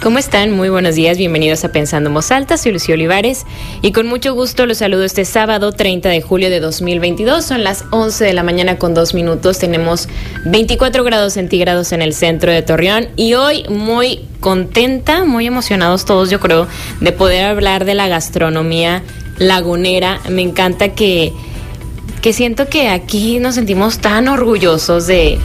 ¿Cómo están? Muy buenos días, bienvenidos a Pensando en Voz Alta, soy Lucía Olivares y con mucho gusto los saludo este sábado 30 de julio de 2022, son las 11 de la mañana con dos minutos, tenemos 24 grados centígrados en el centro de Torreón y hoy muy contenta, muy emocionados todos yo creo de poder hablar de la gastronomía lagunera, me encanta que, que siento que aquí nos sentimos tan orgullosos de,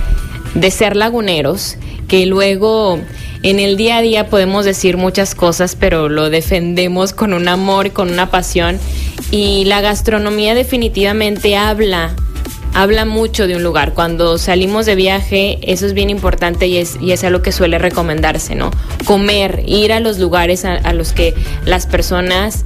de ser laguneros que luego en el día a día podemos decir muchas cosas, pero lo defendemos con un amor, con una pasión. Y la gastronomía definitivamente habla, habla mucho de un lugar. Cuando salimos de viaje, eso es bien importante y es, y es algo que suele recomendarse, ¿no? Comer, ir a los lugares a, a los que las personas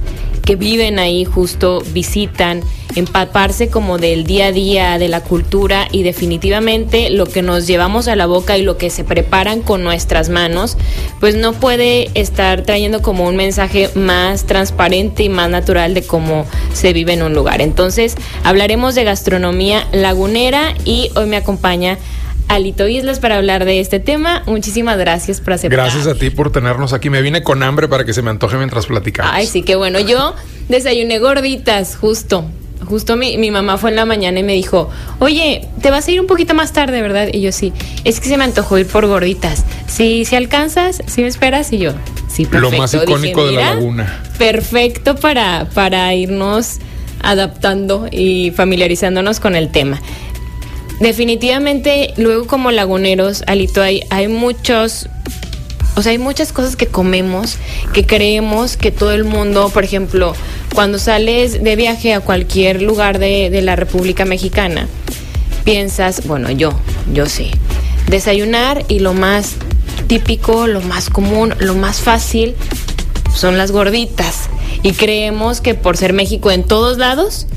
que viven ahí justo visitan, empaparse como del día a día, de la cultura y definitivamente lo que nos llevamos a la boca y lo que se preparan con nuestras manos, pues no puede estar trayendo como un mensaje más transparente y más natural de cómo se vive en un lugar. Entonces, hablaremos de gastronomía lagunera y hoy me acompaña Alito Islas para hablar de este tema. Muchísimas gracias por aceptar. Gracias a ti por tenernos aquí. Me vine con hambre para que se me antoje mientras platicamos. Ay, sí, qué bueno. Yo desayuné gorditas, justo. Justo mi, mi, mamá fue en la mañana y me dijo, oye, te vas a ir un poquito más tarde, ¿verdad? Y yo sí, es que se me antojó ir por gorditas. Si, si alcanzas, si me esperas, y yo, sí, perfecto. Lo más icónico Dije, de la laguna. Perfecto para, para irnos adaptando y familiarizándonos con el tema. Definitivamente, luego como laguneros, Alito, hay, hay muchos o sea, hay muchas cosas que comemos, que creemos que todo el mundo, por ejemplo, cuando sales de viaje a cualquier lugar de, de la República Mexicana, piensas, bueno, yo, yo sí, desayunar y lo más típico, lo más común, lo más fácil son las gorditas. Y creemos que por ser México en todos lados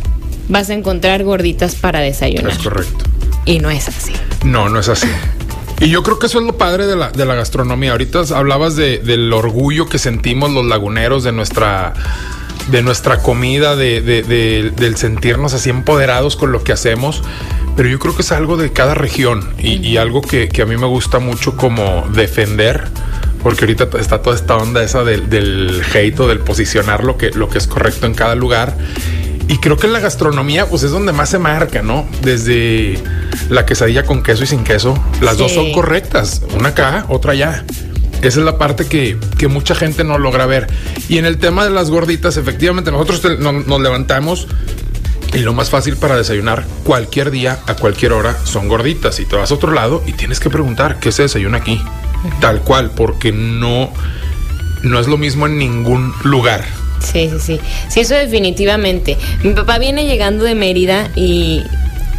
vas a encontrar gorditas para desayunar. Es correcto. Y no es así. No, no es así. Y yo creo que eso es lo padre de la, de la gastronomía. Ahorita hablabas de, del orgullo que sentimos los laguneros de nuestra, de nuestra comida, de, de, del sentirnos así empoderados con lo que hacemos. Pero yo creo que es algo de cada región y, y algo que, que, a mí me gusta mucho como defender. Porque ahorita está toda esta onda esa del, del hate o del posicionar lo que, lo que es correcto en cada lugar. Y creo que en la gastronomía, pues es donde más se marca, ¿no? Desde la quesadilla con queso y sin queso, las sí. dos son correctas, una acá, otra allá. Esa es la parte que, que, mucha gente no logra ver. Y en el tema de las gorditas, efectivamente, nosotros te, no, nos levantamos y lo más fácil para desayunar cualquier día, a cualquier hora, son gorditas. Y te vas a otro lado y tienes que preguntar qué se desayuna aquí. Tal cual, porque no, no es lo mismo en ningún lugar. Sí, sí, sí. Sí, eso definitivamente. Mi papá viene llegando de Mérida y,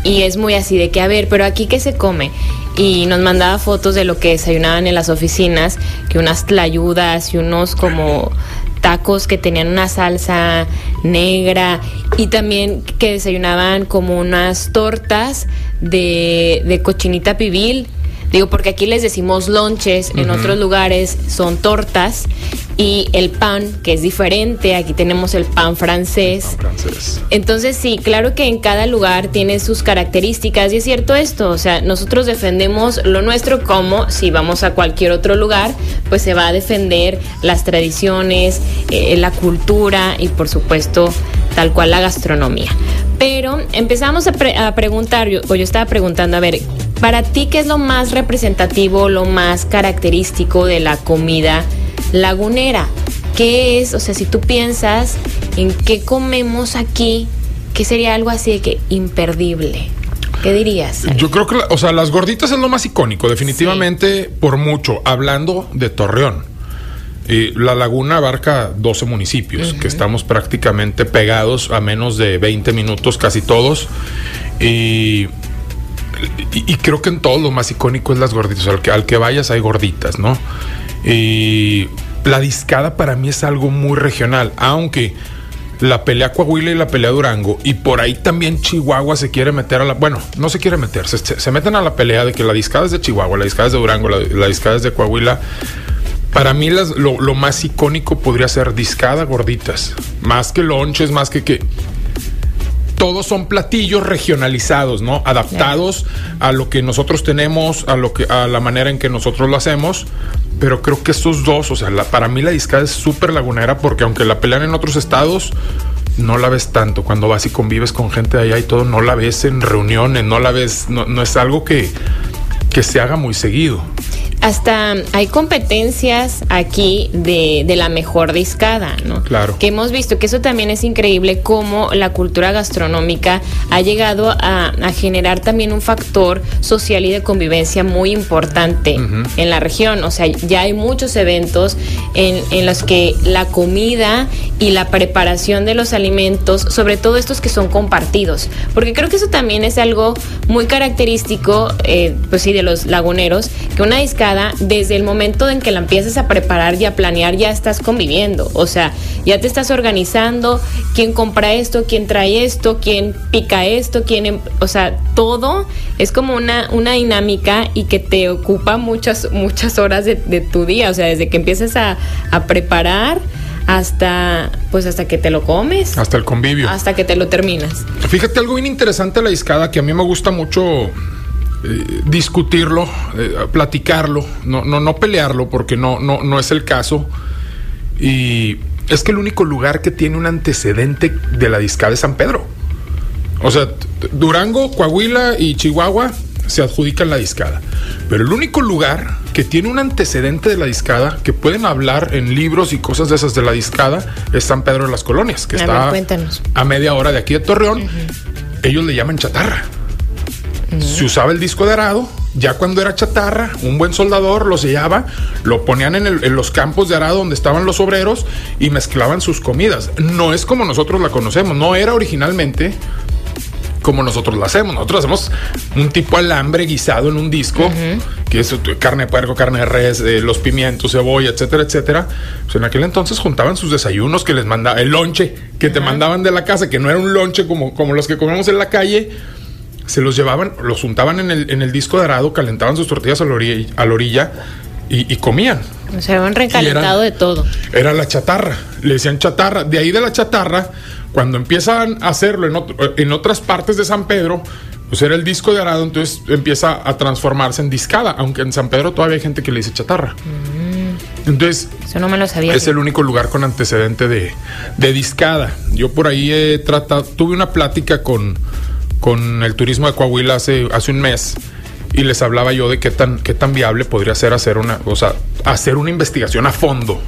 y es muy así de que, a ver, pero aquí qué se come. Y nos mandaba fotos de lo que desayunaban en las oficinas, que unas tlayudas y unos como tacos que tenían una salsa negra y también que desayunaban como unas tortas de, de cochinita pibil. Digo, porque aquí les decimos lonches, uh -huh. en otros lugares son tortas y el pan, que es diferente, aquí tenemos el pan francés. Pan francés. Entonces sí, claro que en cada lugar tiene sus características y es cierto esto, o sea, nosotros defendemos lo nuestro como si vamos a cualquier otro lugar, pues se va a defender las tradiciones, eh, la cultura y por supuesto tal cual la gastronomía. Pero empezamos a, pre a preguntar, yo, o yo estaba preguntando, a ver, para ti, ¿qué es lo más representativo, lo más característico de la comida lagunera? ¿Qué es? O sea, si tú piensas en qué comemos aquí, ¿qué sería algo así de que imperdible? ¿Qué dirías? Yo creo que, o sea, las gorditas es lo más icónico, definitivamente sí. por mucho. Hablando de Torreón. Y la laguna abarca 12 municipios, uh -huh. que estamos prácticamente pegados a menos de 20 minutos, casi todos. Y y, creo que en todo lo más icónico es las gorditas. Al que, al que vayas hay gorditas, ¿no? Y la discada para mí es algo muy regional, aunque la pelea Coahuila y la pelea Durango, y por ahí también Chihuahua se quiere meter a la. Bueno, no se quiere meter, se, se meten a la pelea de que la discada es de Chihuahua, la discada es de Durango, la, la discada es de Coahuila. Para mí las, lo, lo, más icónico podría ser discada gorditas. Más que lonches, más que que todos son platillos regionalizados, ¿no? Adaptados a lo que nosotros tenemos, a lo que a la manera en que nosotros lo hacemos. Pero creo que estos dos, o sea, para mí la discada es súper lagunera porque aunque la pelean en otros estados, no la ves tanto. Cuando vas y convives con gente de allá y todo, no la ves en reuniones, no la ves, no, no es algo que, que se haga muy seguido hasta hay competencias aquí de, de, la mejor discada, ¿no? Claro. Que hemos visto que eso también es increíble cómo la cultura gastronómica ha llegado a, a generar también un factor social y de convivencia muy importante uh -huh. en la región. O sea, ya hay muchos eventos en, en los que la comida y la preparación de los alimentos, sobre todo estos que son compartidos, porque creo que eso también es algo muy característico, eh, pues sí, de los laguneros, que una discada desde el momento en que la empiezas a preparar y a planear ya estás conviviendo, o sea, ya te estás organizando, quién compra esto, quién trae esto, quién pica esto, quién, o sea, todo es como una, una dinámica y que te ocupa muchas, muchas horas de, de tu día, o sea, desde que empiezas a, a preparar hasta pues hasta que te lo comes. Hasta el convivio. Hasta que te lo terminas. Fíjate algo bien interesante la discada que a mí me gusta mucho eh, discutirlo, eh, platicarlo, no, no, no pelearlo porque no, no, no es el caso. Y es que el único lugar que tiene un antecedente de la discada es San Pedro. O sea, Durango, Coahuila y Chihuahua se adjudican la discada. Pero el único lugar que tiene un antecedente de la discada, que pueden hablar en libros y cosas de esas de la discada, es San Pedro de las Colonias, que a está ver, a media hora de aquí de Torreón. Uh -huh. Ellos le llaman chatarra. -huh. Se usaba el disco de arado. Ya cuando era chatarra, un buen soldador lo sellaba, lo ponían en, el, en, los campos de arado donde estaban los obreros y mezclaban sus comidas. No es como nosotros la conocemos, no era originalmente como nosotros la hacemos. Nosotros hacemos un tipo alambre guisado en un disco, uh -huh. que es carne de puerco, carne de res, eh, los pimientos, cebolla, etcétera, etcétera. Pues en aquel entonces juntaban sus desayunos que les mandaba, el lonche que uh -huh. te mandaban de la casa, que no era un lonche como, como los que comemos en la calle. Se los llevaban, los juntaban en el, en el disco de arado, calentaban sus tortillas a la orilla, a la orilla y, y, comían. O sea, habían recalentado era, de todo. Era la chatarra, le decían chatarra. De ahí de la chatarra, cuando empiezan a hacerlo en, otro, en otras partes de San Pedro, pues era el disco de arado, entonces empieza a transformarse en discada, aunque en San Pedro todavía hay gente que le dice chatarra. Mm. Entonces, eso no me lo sabía. Es el único lugar con antecedente de, de discada. Yo por ahí he tratado, tuve una plática con, con el turismo de Coahuila hace, hace un mes y les hablaba yo de qué tan, qué tan viable podría ser hacer una, o sea, hacer una investigación a fondo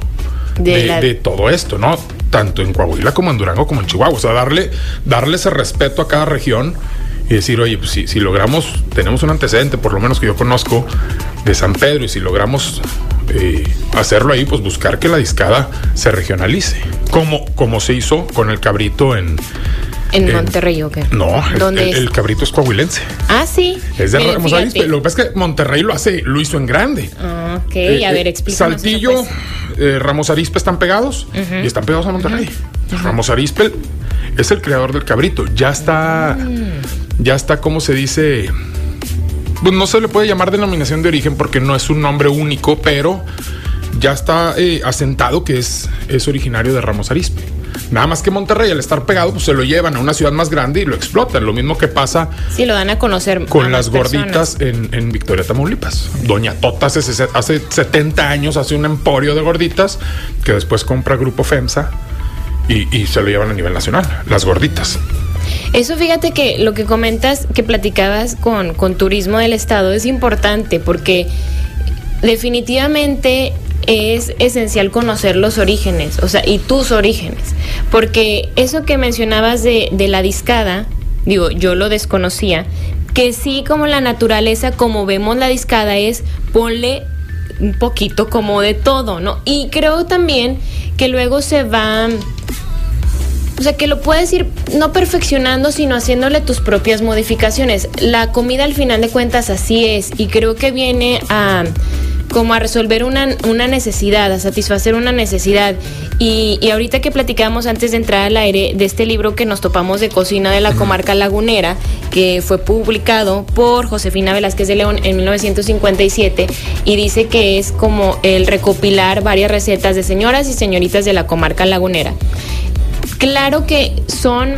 de, de, la... de, todo esto, ¿no? Tanto en Coahuila como en Durango como en Chihuahua. O sea, darle, darle ese respeto a cada región y decir, oye, pues si, si logramos, tenemos un antecedente, por lo menos que yo conozco, de San Pedro, y si logramos eh, hacerlo ahí, pues buscar que la discada se regionalice. Como, como se hizo con el cabrito en, ¿En Monterrey o qué? No, el, el, el, cabrito es coahuilense. Ah, sí. Es de Ramos Arizpe. Lo que pasa es que Monterrey lo hace, lo hizo en grande. Ok, eh, a ver, explícanos. Saltillo, eso, pues. eh, Ramos Arizpe están pegados uh -huh. y están pegados a Monterrey. Uh -huh. Ramos Arizpe es el creador del cabrito. Ya está, uh Mm. -huh. ya está, ¿cómo se dice? Pues no se le puede llamar denominación de origen porque no es un nombre único, pero ya está eh, asentado que es, es originario de Ramos Arizpe. Nada más que Monterrey, al estar pegado, pues se lo llevan a una ciudad más grande y lo explotan. Lo mismo que pasa. Sí, lo dan a conocer. Con a las gorditas en, en, Victoria, Tamaulipas. Doña Tota hace, hace 70 años hace un emporio de gorditas que después compra Grupo FEMSA y, y se lo llevan a nivel nacional. Las gorditas. Eso fíjate que lo que comentas, que platicabas con, con turismo del estado, es importante porque definitivamente es esencial conocer los orígenes, o sea, y tus orígenes, porque eso que mencionabas de, de, la discada, digo, yo lo desconocía, que sí como la naturaleza, como vemos la discada, es ponle un poquito como de todo, ¿no? Y creo también que luego se va... O sea, que lo puedes ir no perfeccionando, sino haciéndole tus propias modificaciones. La comida al final de cuentas así es y creo que viene a como a resolver una, una, necesidad, a satisfacer una necesidad. Y, y, ahorita que platicamos antes de entrar al aire de este libro que nos topamos de cocina de la comarca lagunera, que fue publicado por Josefina Velázquez de León en 1957 y dice que es como el recopilar varias recetas de señoras y señoritas de la comarca lagunera. Claro que son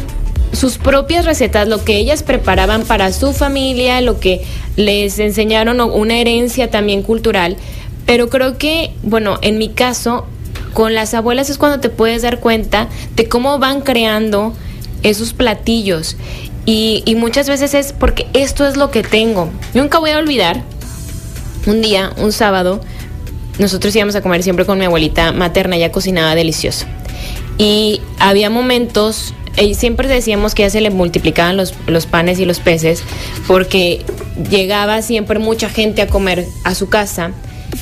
sus propias recetas, lo que ellas preparaban para su familia, lo que les enseñaron, una herencia también cultural. Pero creo que, bueno, en mi caso, con las abuelas es cuando te puedes dar cuenta de cómo van creando esos platillos. Y, y muchas veces es porque esto es lo que tengo. Nunca voy a olvidar un día, un sábado, nosotros íbamos a comer siempre con mi abuelita materna, ella cocinaba delicioso. Y había momentos y siempre decíamos que ya se le multiplicaban los, los panes y los peces porque llegaba siempre mucha gente a comer a su casa.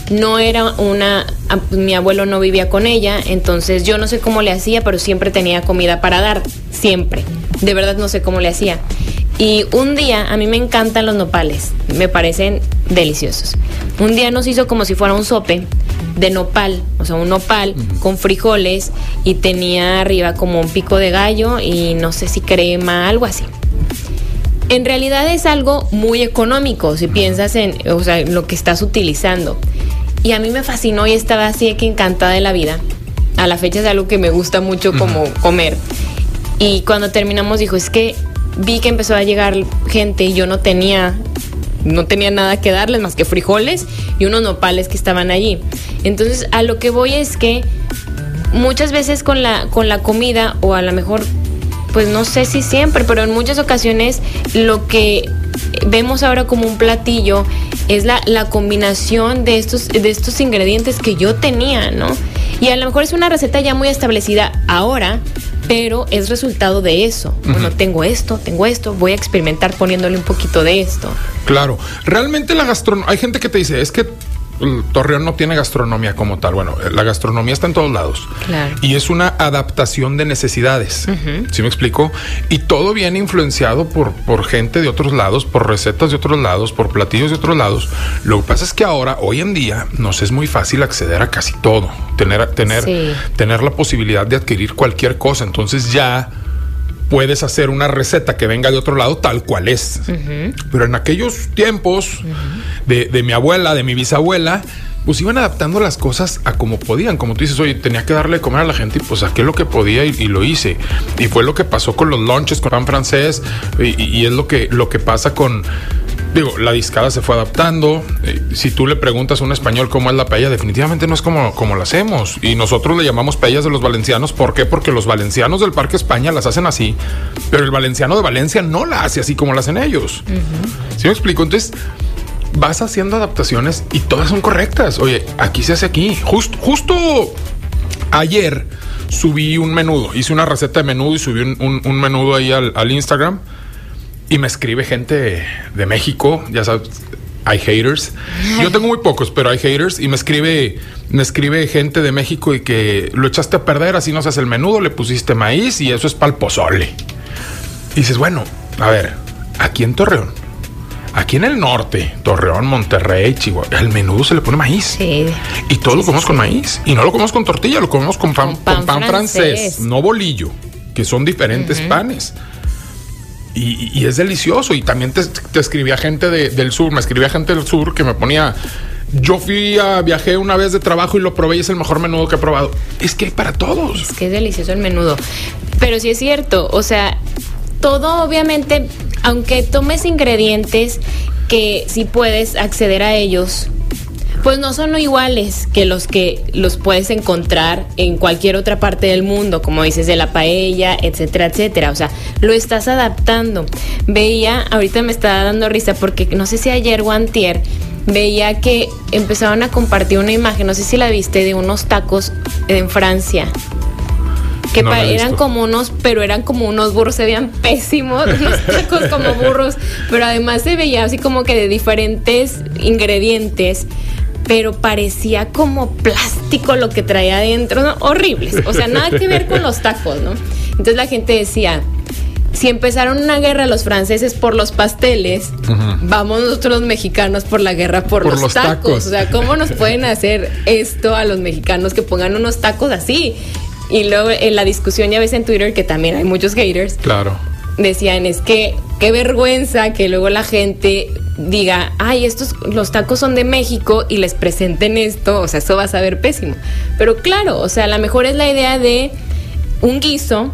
No era una, mi abuelo no vivía con ella, entonces yo no sé cómo le hacía, pero siempre tenía comida para dar, siempre. De verdad no sé cómo le hacía. Y un día, a mí me encantan los nopales, me parecen deliciosos. Un día nos hizo como si fuera un sope de nopal, o sea, un nopal con frijoles y tenía arriba como un pico de gallo y no sé si crema, algo así. En realidad es algo muy económico si piensas en o sea, lo que estás utilizando. Y a mí me fascinó y estaba así que encantada de la vida. A la fecha es algo que me gusta mucho como comer. Y cuando terminamos dijo, es que vi que empezó a llegar gente y yo no tenía no tenía nada que darles más que frijoles y unos nopales que estaban allí. Entonces, a lo que voy es que muchas veces con la, con la comida, o a lo mejor, pues no sé si siempre, pero en muchas ocasiones lo que vemos ahora como un platillo es la, la combinación de estos, de estos ingredientes que yo tenía, ¿no? Y a lo mejor es una receta ya muy establecida ahora, pero es resultado de eso. Bueno, tengo esto, tengo esto, voy a experimentar poniéndole un poquito de esto. Claro, realmente la gastronomía, hay gente que te dice, es que Torreón no tiene gastronomía como tal. Bueno, la gastronomía está en todos lados. Claro. Y es una adaptación de necesidades. ¿Sí me explico? Y todo viene influenciado por, por gente de otros lados, por recetas de otros lados, por platillos de otros lados. Lo que pasa es que ahora, hoy en día, nos es muy fácil acceder a casi todo. Tener, tener, tener la posibilidad de adquirir cualquier cosa. Entonces ya puedes hacer una receta que venga de otro lado tal cual es. Pero en aquellos tiempos de, mi abuela, de mi bisabuela, pues iban adaptando las cosas a como podían. Como tú dices, oye, tenía que darle de comer a la gente y pues saqué lo que podía y, lo hice. Y fue lo que pasó con los lunches, con pan francés y, y es lo que, lo que pasa con Digo, la discada se fue adaptando. Eh, si tú le preguntas a un español cómo es la paella, definitivamente no es como, como la hacemos. Y nosotros le llamamos paellas de los valencianos. ¿Por qué? Porque los valencianos del Parque España las hacen así, pero el valenciano de Valencia no la hace así como la hacen ellos. ¿Sí me explico? Entonces, vas haciendo adaptaciones y todas son correctas. Oye, aquí se hace aquí. justo ayer subí un menudo, hice una receta de menudo y subí un, menudo ahí al Instagram y me escribe gente de México, ya sabes, hay haters. Yo tengo muy pocos, pero hay haters y me escribe, me escribe gente de México y que lo echaste a perder, así no se hace el menudo, le pusiste maíz y eso es pal pozole. Y dices, bueno, a ver, aquí en Torreón, aquí en el norte, Torreón, Monterrey, Chihuahua, al menudo se le pone maíz. Sí. Y todo lo comemos con maíz. Y no lo comemos con tortilla, lo comemos con pan, pan, francés. no bolillo, que son diferentes panes. Y, es delicioso. Y también te, escribía gente del sur, me escribía gente del sur que me ponía. Yo fui a viajé una vez de trabajo y lo probé y es el mejor menudo que he probado. Es que hay para todos. Es que es delicioso el menudo. Pero sí es cierto, o sea, todo obviamente, aunque tomes ingredientes que si puedes acceder a ellos, pues no son iguales que los que los puedes encontrar en cualquier otra parte del mundo, como dices, de la paella, etcétera, etcétera. O sea, lo estás adaptando. Veía, ahorita me está dando risa porque no sé si ayer o antier, veía que empezaban a compartir una imagen, no sé si la viste, de unos tacos en Francia que eran como unos, pero eran como unos burros, se veían pésimos, unos tacos como burros, pero además se veía así como que de diferentes ingredientes pero parecía como plástico lo que traía adentro, ¿no? horribles, o sea, nada que ver con los tacos, ¿no? Entonces la gente decía, si empezaron una guerra los franceses por los pasteles, vamos nosotros los mexicanos por la guerra por, los, tacos. O sea, ¿cómo nos pueden hacer esto a los mexicanos que pongan unos tacos así? Y luego en la discusión ya ves en Twitter que también hay muchos haters. Claro. Decían, es que qué vergüenza que luego la gente diga, ay, estos los tacos son de México y les presenten esto, o sea, eso va a saber pésimo. Pero claro, o sea, a lo mejor es la idea de un guiso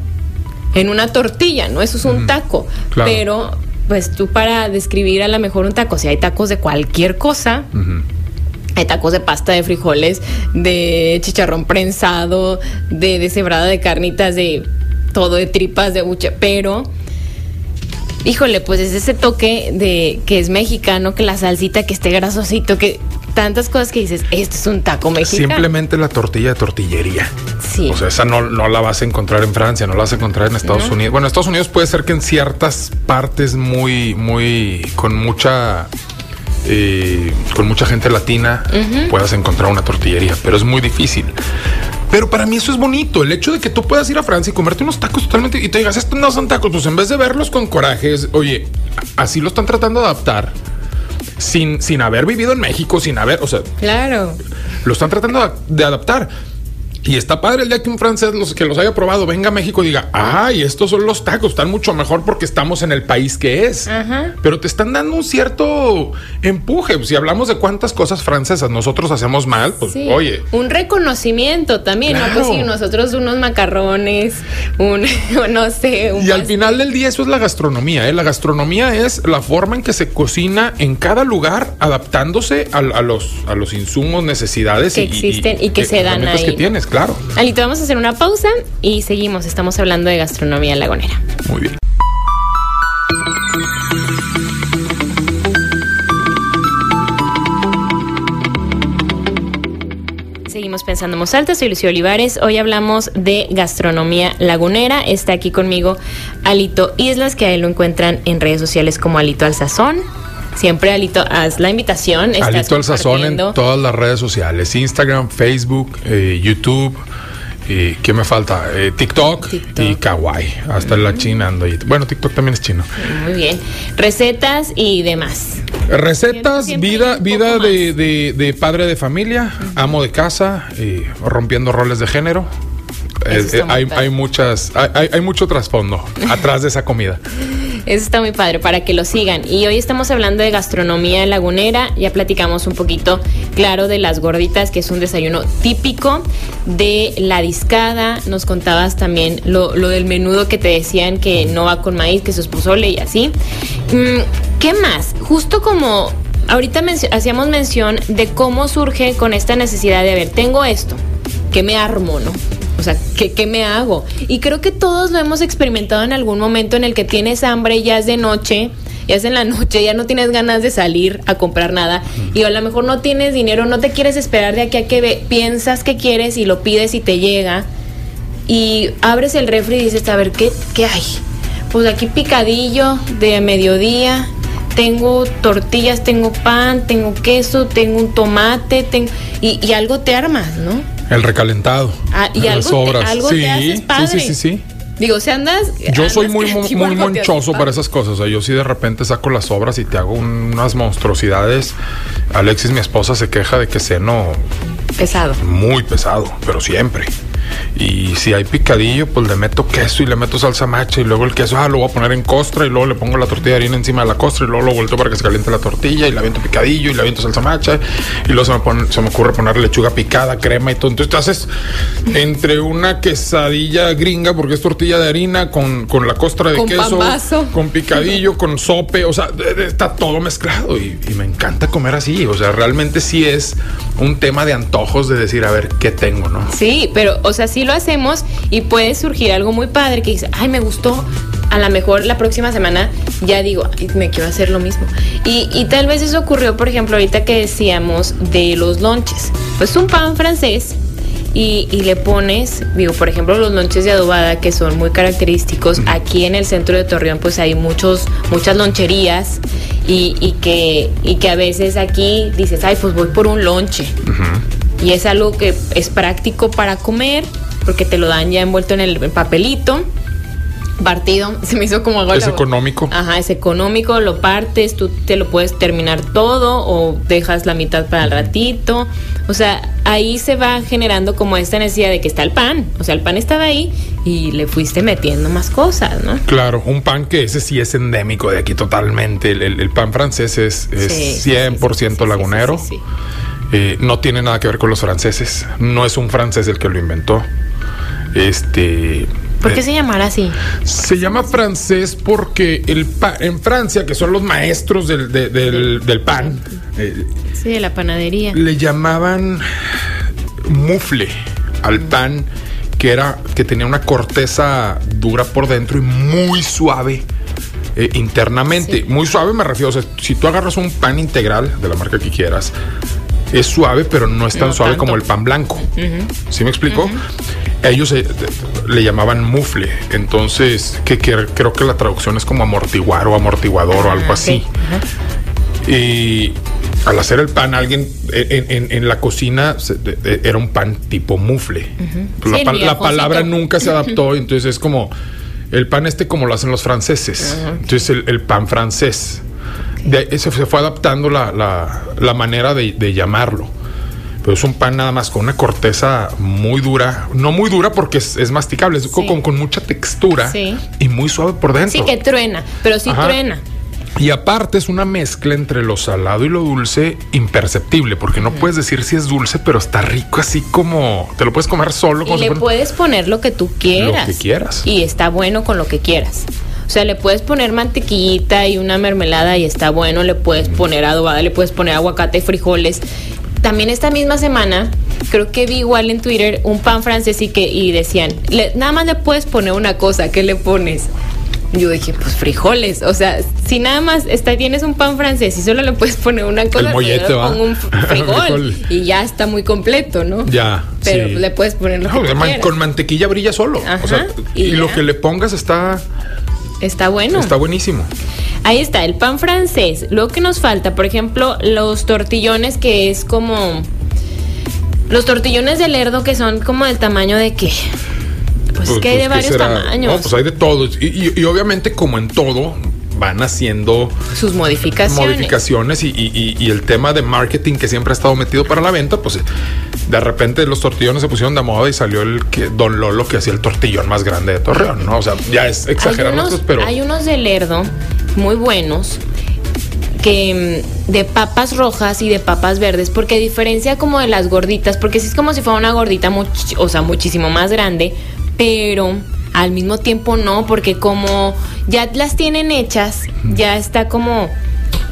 en una tortilla, ¿no? Eso es un taco. claro. Pero, pues tú para describir a lo mejor un taco, si hay tacos de cualquier cosa, hay tacos de pasta de frijoles, de chicharrón prensado, de deshebrada de carnitas, de todo, de tripas, de buche, pero híjole, pues es ese toque de que es mexicano, que la salsita que esté grasosito, que tantas cosas que dices, esto es un taco mexicano. Simplemente la tortilla de tortillería. Sí. O sea, esa no, no la vas a encontrar en Francia, no la vas a encontrar en Estados No. Unidos. Bueno, en Estados Unidos puede ser que en ciertas partes muy, muy, con mucha, eh, con mucha gente latina puedas encontrar una tortillería, pero es muy difícil. Pero para mí eso es bonito, el hecho de que tú puedas ir a Francia y comerte unos tacos totalmente y te digas, estos no son tacos, pues en vez de verlos con coraje, es, oye, así lo están tratando de adaptar. Sin, sin haber vivido en México, sin haber, o sea, Claro. lo están tratando de adaptar. Y está padre el día que un francés los, que los haya probado venga a México y diga, ay, estos son los tacos, están mucho mejor porque estamos en el país que es. Ajá. Pero te están dando un cierto empuje. Si hablamos de cuántas cosas francesas nosotros hacemos mal, pues Sí. oye, Un reconocimiento también, ¿no? Pues sí, nosotros unos macarrones, un, no sé, un Y al final del día eso es la gastronomía. ¿eh? La gastronomía es la forma en que se cocina en cada lugar, adaptándose a, a los, a los insumos, necesidades Que existen y que se dan ahí. que tienes, claro. Alito, vamos a hacer una pausa y seguimos. Estamos hablando de gastronomía lagunera. Muy bien. Seguimos pensando en voz alta, soy Lucio Olivares. Hoy hablamos de gastronomía lagunera. Está aquí conmigo Alito Islas, que ahí lo encuentran en redes sociales como Alito al Sazón. Siempre Alito, haz la invitación. Alito al Sazón en todas las redes sociales, Instagram, Facebook, eh, YouTube. Y ¿Qué me falta? Eh, TikTok, TikTok. y Kawaii. Hasta la China ando ahí. Bueno, TikTok también es chino. Muy bien. Recetas y demás. Recetas, Siempre vida, vida de, de- de padre de familia, amo de casa, rompiendo roles de género. Eh, eh, hay, hay muchas, hay- hay mucho trasfondo atrás de esa comida. Eso está muy padre para que lo sigan. Y hoy estamos hablando de gastronomía lagunera. Ya platicamos un poquito, claro, de las gorditas, que es un desayuno típico, de la discada. Nos contabas también lo, lo del menudo que te decían que no va con maíz, que eso es y así. Mm, ¿Qué más? Justo como ahorita hacíamos mención de cómo surge con esta necesidad de, a ver, tengo esto, ¿qué me armo, no? O sea, ¿qué, ¿qué me hago? Y creo que todos lo hemos experimentado en algún momento en el que tienes hambre, ya es de noche, ya es en la noche, ya no tienes ganas de salir a comprar nada y a lo mejor no tienes dinero, no te quieres esperar de aquí a que piensas que quieres y lo pides y te llega y abres el refri y dices, a ver, ¿qué, qué hay? Pues aquí picadillo de mediodía, tengo tortillas, tengo pan, tengo queso, tengo un tomate, tengo... Y, y algo te armas, ¿no? El recalentado. Ah, y las algo, te, sobras. algo sí, te haces sí, padre. sí, sí, sí. Digo, si andas... Yo soy muy, muy monchoso para esas cosas. O sea, yo sí de repente saco las obras y te hago un- unas monstruosidades. Alexis, mi esposa, se queja de que ceno Pesado. muy pesado, pero siempre. Y si hay picadillo, pues le meto queso y le meto salsa macha y luego el queso, ah, lo voy a poner en costra y luego le pongo la tortilla de harina encima de la costra y luego lo vuelto para que se caliente la tortilla y le aviento picadillo y le aviento salsa macha y luego se me, pone- se me ocurre poner lechuga picada, crema y todo. Entonces te haces entre una quesadilla gringa, porque es tortilla de harina, con, con la costra de Con queso, pambazo. con picadillo, con sope, o sea, está todo mezclado y, y me encanta comer así. O sea, realmente sí es un tema de antojos de decir, a ver, ¿qué tengo, no? Sí, pero, o sea, sí lo hacemos y puede surgir algo muy padre que dice, ay, me gustó. A lo mejor la próxima semana ya digo, "Ay, me quiero hacer lo mismo. Y, y tal vez eso ocurrió, por ejemplo, ahorita que decíamos de los lonches. Pues un pan francés y, y le pones, digo, por ejemplo, los lonches de adobada que son muy característicos. Aquí en el centro de Torreón, pues hay muchos, muchas loncherías y, y que, y que a veces aquí dices, ay, pues voy por un lonche. Y es algo que es práctico para comer, porque te lo dan ya envuelto en el papelito. partido, se me hizo como Es económico. Ajá, es económico, lo partes, tú te lo puedes terminar todo o dejas la mitad para el ratito. O sea, ahí se va generando como esta necesidad de que está el pan. O sea, el pan estaba ahí y le fuiste metiendo más cosas, ¿no? Claro, un pan que ese sí es endémico de aquí totalmente. El, el- el pan francés es, es Sí, sí, 100% sí, sí, sí, lagunero. Eh, no tiene nada que ver con los franceses. No es un francés el que lo inventó. Este. ¿Por qué eh, se llamará así? Se llama francés porque el pa- en Francia, que son los maestros del, de- del- del pan, eh, Sí, de la panadería. le llamaban mufle al pan que era que tenía una corteza dura por dentro y muy suave eh, internamente. Sí. Muy suave me refiero, o sea, si tú agarras un pan integral de la marca que quieras, es suave, pero no es tan No suave tanto. como el pan blanco. ¿Sí me explico? Ellos eh, le llamaban mufle, entonces que, que creo que la traducción es como amortiguar o amortiguador o algo así. Y al hacer el pan, alguien en, en- en la cocina se- de- de- era un pan tipo mufle. La, pa- el la palabra nunca se adaptó, entonces es como el pan este como lo hacen los franceses. Entonces el, el pan francés. De se, se fue adaptando la, la- la manera de, de llamarlo. Pero es un pan nada más con una corteza muy dura. No muy dura porque es, es masticable, es Sí. con, con mucha textura Sí. y muy suave por dentro. Sí, que truena, pero sí Ajá. truena. Y aparte es una mezcla entre lo salado y lo dulce imperceptible, porque no puedes decir si es dulce, pero está rico así como te lo puedes comer solo. Y como si le fuera- puedes poner lo que tú quieras. Lo que quieras. Y está bueno con lo que quieras. O sea, le puedes poner mantequillita y una mermelada y está bueno. Le puedes poner adobada, le puedes poner aguacate y frijoles. También esta misma semana, creo que vi igual en Twitter un pan francés y que y decían, le- nada más le puedes poner una cosa, ¿qué le pones? Yo dije, pues frijoles. O sea, si nada más está, tienes un pan francés y solo le puedes poner una cosa, un fr- frijol Frijol. y ya está muy completo, ¿no? Ya. Pero sí. le puedes poner lo que No, tú man- con mantequilla brilla solo. o Ajá, sea, y, y lo que le pongas está, Está bueno. está buenísimo. Ahí está, el pan francés. Lo que nos falta, por ejemplo, los tortillones que es como... Los tortillones de lerdo que son como del tamaño de qué? Pues, es que hay de ¿qué varios tamaños. No, pues hay de todos. Y, y- y obviamente, como en todo, van haciendo sus modificaciones. modificaciones y, y- el tema de marketing que siempre ha estado metido para la venta, pues de repente los tortillones se pusieron de moda y salió el que Don Lolo que hacía el tortillón más grande de Torreón, ¿no? O sea, ya es exagerar unos, pero hay unos de lerdo muy buenos que mm, de papas rojas y de papas verdes, porque a diferencia como de las gorditas, porque sí es como si fuera una gordita, much- o sea, muchísimo más grande, pero al mismo tiempo no, porque como ya las tienen hechas, ya está como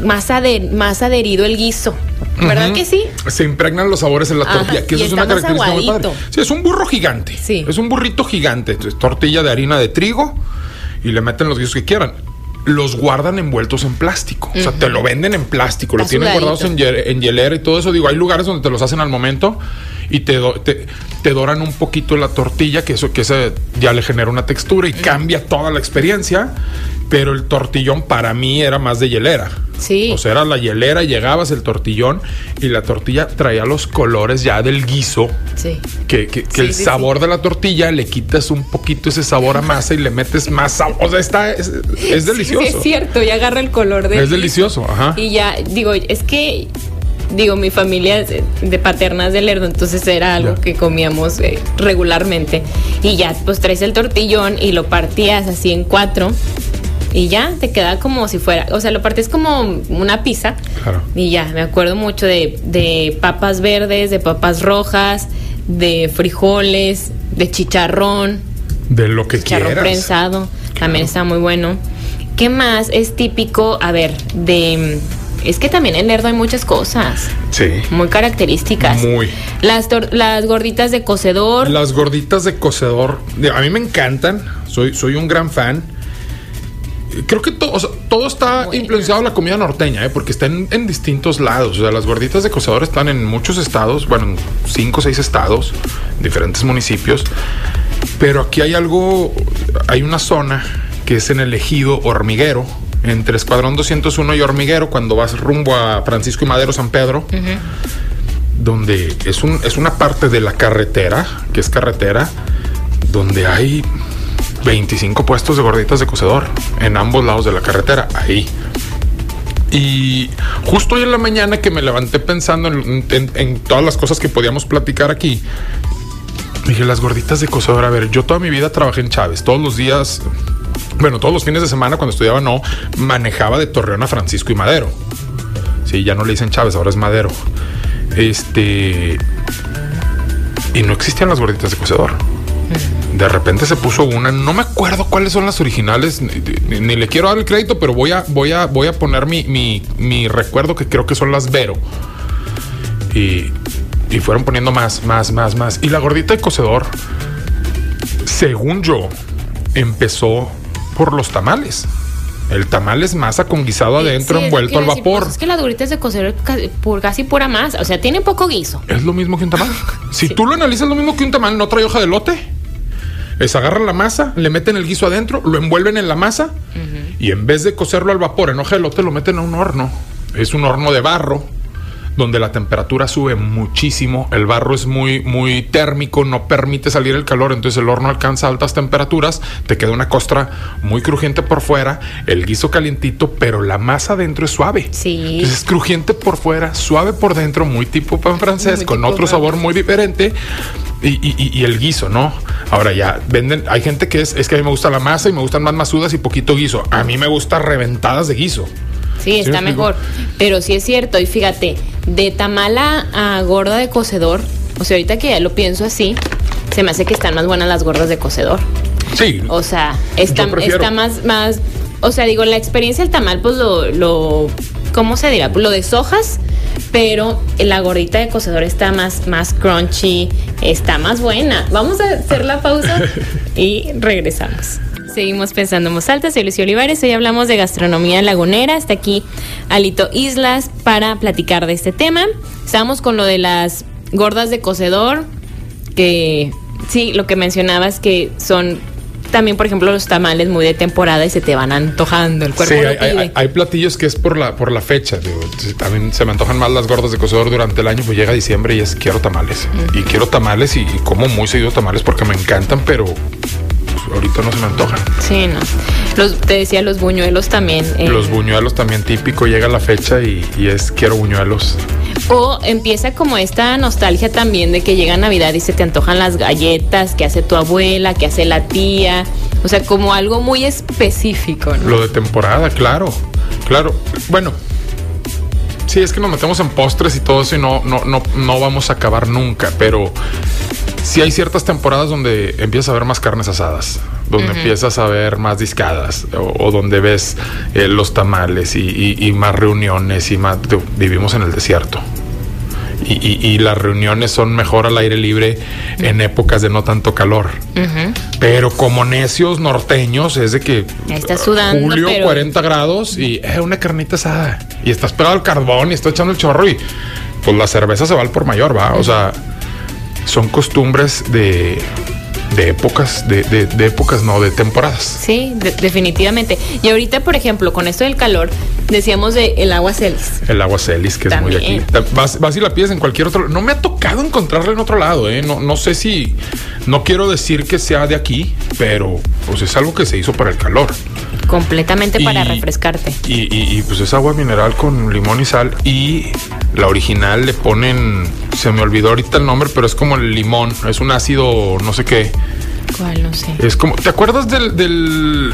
más, ade- más adherido el guiso, ¿verdad que sí? se impregnan los sabores en la Ajá, tortilla, que eso es una característica muy padre. aguadito. Sí, es un burro gigante. Sí. Es un burrito gigante. Entonces, tortilla de harina de trigo y le meten los guisos que quieran. Los guardan envueltos en plástico. O sea, te lo venden en plástico. Lo Está tienen sudadito. guardados en, en hielera y todo eso. Digo, hay lugares donde te los hacen al momento y te, te, te doran un poquito la tortilla, que eso que ese ya le genera una textura y cambia toda la experiencia. Pero el tortillón para mí era más de hielera. Sí. O sea, era la hielera, llegabas el tortillón y la tortilla traía los colores ya del guiso. Sí. Que, que- que Sí, el sí, sabor de la tortilla le quitas un poquito ese sabor a masa y le metes más sabor. O sea, está, es, es delicioso. Es cierto, ya agarra el color de Es delicioso, ajá. Y ya, digo, es que, digo, mi familia es de paternas de lerdo, entonces era algo que comíamos eh, regularmente. Y ya, pues traes el tortillón y lo partías así en cuatro. Y ya, te queda como si fuera, o sea, lo partes como una pizza. Claro. Y ya, me acuerdo mucho de, de papas verdes, de papas rojas, de frijoles, de chicharrón De lo que chicharrón quieras. prensado, también está muy bueno. ¿Qué más es típico? A ver, de... Es que también en Lerdo hay muchas cosas Sí. muy características. Muy. Las, las gorditas de cocedor. Las gorditas de cocedor, a mí me encantan. Soy, soy un gran fan. Creo que todo, o sea, todo está Buenas. influenciado en la comida norteña, ¿eh? porque está en, en distintos lados. O sea, las gorditas de cocedor están en muchos estados, bueno, en cinco o seis estados, diferentes municipios. Pero aquí hay algo, hay una zona que es en el ejido hormiguero, entre Escuadrón 201 y Hormiguero, cuando vas rumbo a Francisco y Madero, San Pedro, donde es, un, es una parte de la carretera, que es carretera, donde hay 25 puestos de gorditas de cocedor en ambos lados de la carretera, ahí. Y justo hoy en la mañana que me levanté pensando en, en- en todas las cosas que podíamos platicar aquí, dije, las gorditas de cocedor, a ver, yo toda mi vida trabajé en Chávez, todos los días, bueno, todos los fines de semana cuando estudiaba no, manejaba de Torreón a Francisco y Madero. Sí, ya no le dicen Chávez, ahora es Madero. Este... Y no existían las gorditas de cocedor. De repente se puso una, no me acuerdo cuáles son las originales, ni, ni- ni le quiero dar el crédito, pero voy a, voy a, voy a poner mi, mi, mi recuerdo que creo que son las Vero. Y, y fueron poniendo más, más, más, más. Y la gordita de cocedor, según yo, empezó por los tamales. El tamal es masa con guisado adentro, Sí, es envuelto al decir, vapor. pues es que las duritas de cocedor ca- por casi pura masa. O sea, tiene poco guiso. Es lo mismo que un tamal. Si Sí. tú lo analizas, lo mismo que un tamal, no trae hoja de lote. Es agarran la masa, le meten el guiso adentro, lo envuelven en la masa y en vez de cocerlo al vapor en hoja de lote, lo meten a un horno. Es un horno de barro donde la temperatura sube muchísimo. El barro es muy, muy térmico, no permite salir el calor, entonces el horno alcanza altas temperaturas. Te queda una costra muy crujiente por fuera, el guiso calientito, pero la masa adentro es suave. Sí. Entonces es crujiente por fuera, suave por dentro, muy tipo pan francés, Muy con otro pan sabor muy diferente. Y- y el guiso, ¿no? Ahora ya venden, hay gente que es, es que a mí me gusta la masa y me gustan más masudas y poquito guiso. A mí me gusta reventadas de guiso. Sí, está mejor. Pero sí es cierto. Y fíjate, de tamala a gorda de cocedor, o sea, ahorita que ya lo pienso así, se me hace que están más buenas las gordas de cocedor. Sí. O sea, está más, más, o sea, digo, la experiencia del tamal, pues lo, lo, ¿cómo se dirá? Pues lo deshojas, pero la gordita de cocedor está más, más crunchy, está más buena. Vamos a hacer la pausa y regresamos. Seguimos pensando en voz alta, soy Lucio Olivares, hoy hablamos de gastronomía lagunera, está aquí Alito Islas para platicar de este tema. Estábamos con lo de las gordas de cocedor, que sí, lo que mencionabas que son también, por ejemplo, los tamales muy de temporada y se te van antojando, el cuerpo Sí, hay, hay- hay platillos que es por la, por la fecha. digo, también se me antojan más las gordas de cocedor durante el año, pues llega diciembre y es quiero tamales. Y quiero tamales y, y como muy seguido tamales porque me encantan, pero ahorita no se me antojan. Sí, no. Los, te decía, los buñuelos también. eh, Los buñuelos también típico, llega la fecha y, y es quiero buñuelos. O empieza como esta nostalgia también de que llega Navidad y se te antojan las galletas que hace tu abuela, que hace la tía. O sea, como algo muy específico, ¿no? Lo de temporada, claro, claro. Bueno, sí, es que nos metemos en postres y todo eso y no, no, no, no vamos a acabar nunca, pero sí hay ciertas temporadas donde empiezas a ver más carnes asadas, donde empiezas a ver más discadas o, o donde ves eh, los tamales y, y- y más reuniones y más... Vivimos en el desierto. Y, y- y las reuniones son mejor al aire libre en épocas de no tanto calor. Pero como necios norteños es de que Ya estás sudando, julio pero- 40 grados y eh, una carnita asada y estás pegado al carbón y estás echando el chorro y pues la cerveza se va al por mayor, va. O sea, son costumbres de, de épocas, de, de- de épocas, no, de temporadas. Sí, de- definitivamente. Y ahorita, por ejemplo, con esto del calor, decíamos de el agua celis. El agua celis, que es muy aquí. Vas, vas y la pides en cualquier otro. No me ha tocado encontrarla en otro lado, ¿eh? No, no sé si. No quiero decir que sea de aquí, pero pues es algo que se hizo para el calor. Completamente para refrescarte. Y, y- y, pues es agua mineral con limón y sal. Y la original le ponen, se me olvidó ahorita el nombre, pero es como el limón. Es un ácido, no sé qué. ¿Cuál? No sé. Es como, ¿te acuerdas del, del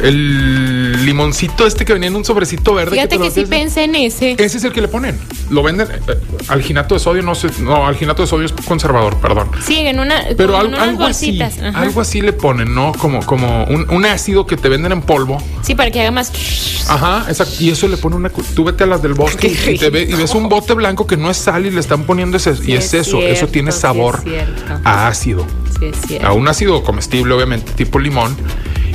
el limoncito este que venía en un sobrecito verde? Fíjate te lo que sí pensé en ese. Ese es el que le ponen. Lo venden. eh, alginato de sodio, no sé. No, alginato de sodio es conservador, perdón. Sí, en una. Pero al- unas algo así. Ajá. algo así le ponen, ¿no? Como, como un, un ácido que te venden en polvo. Sí, para que haga más. Ajá, exacto. Y eso le pone una. Tú vete a las del bosque y, te ve- y ves un bote blanco que no es sal y le están poniendo ese. Sí, y es, es eso. eso tiene sí sabor es a ácido. Sí, es ácido comestible, obviamente, tipo limón.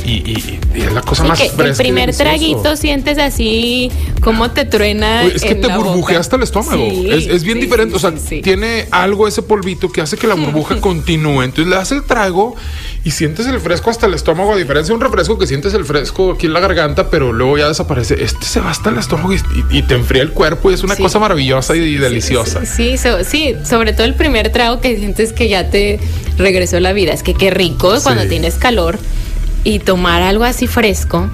Y, y- y es la cosa Sí, más que fresca. el primer traguito sientes así como te truena. Oye, es que en te la burbujea boca. hasta el estómago. Sí, es, es bien sí, diferente. o sea, tiene algo ese polvito que hace que la burbuja continúe. Entonces le das el trago y sientes el fresco hasta el estómago. A diferencia de un refresco que sientes el fresco aquí en la garganta, pero luego ya desaparece. Este se va hasta el estómago y, y- te enfría el cuerpo y es una cosa maravillosa y, deliciosa. Sí, so- sí, sobre todo el primer trago que sientes que ya te regresó la vida. Es que qué rico cuando tienes calor. Y tomar algo así fresco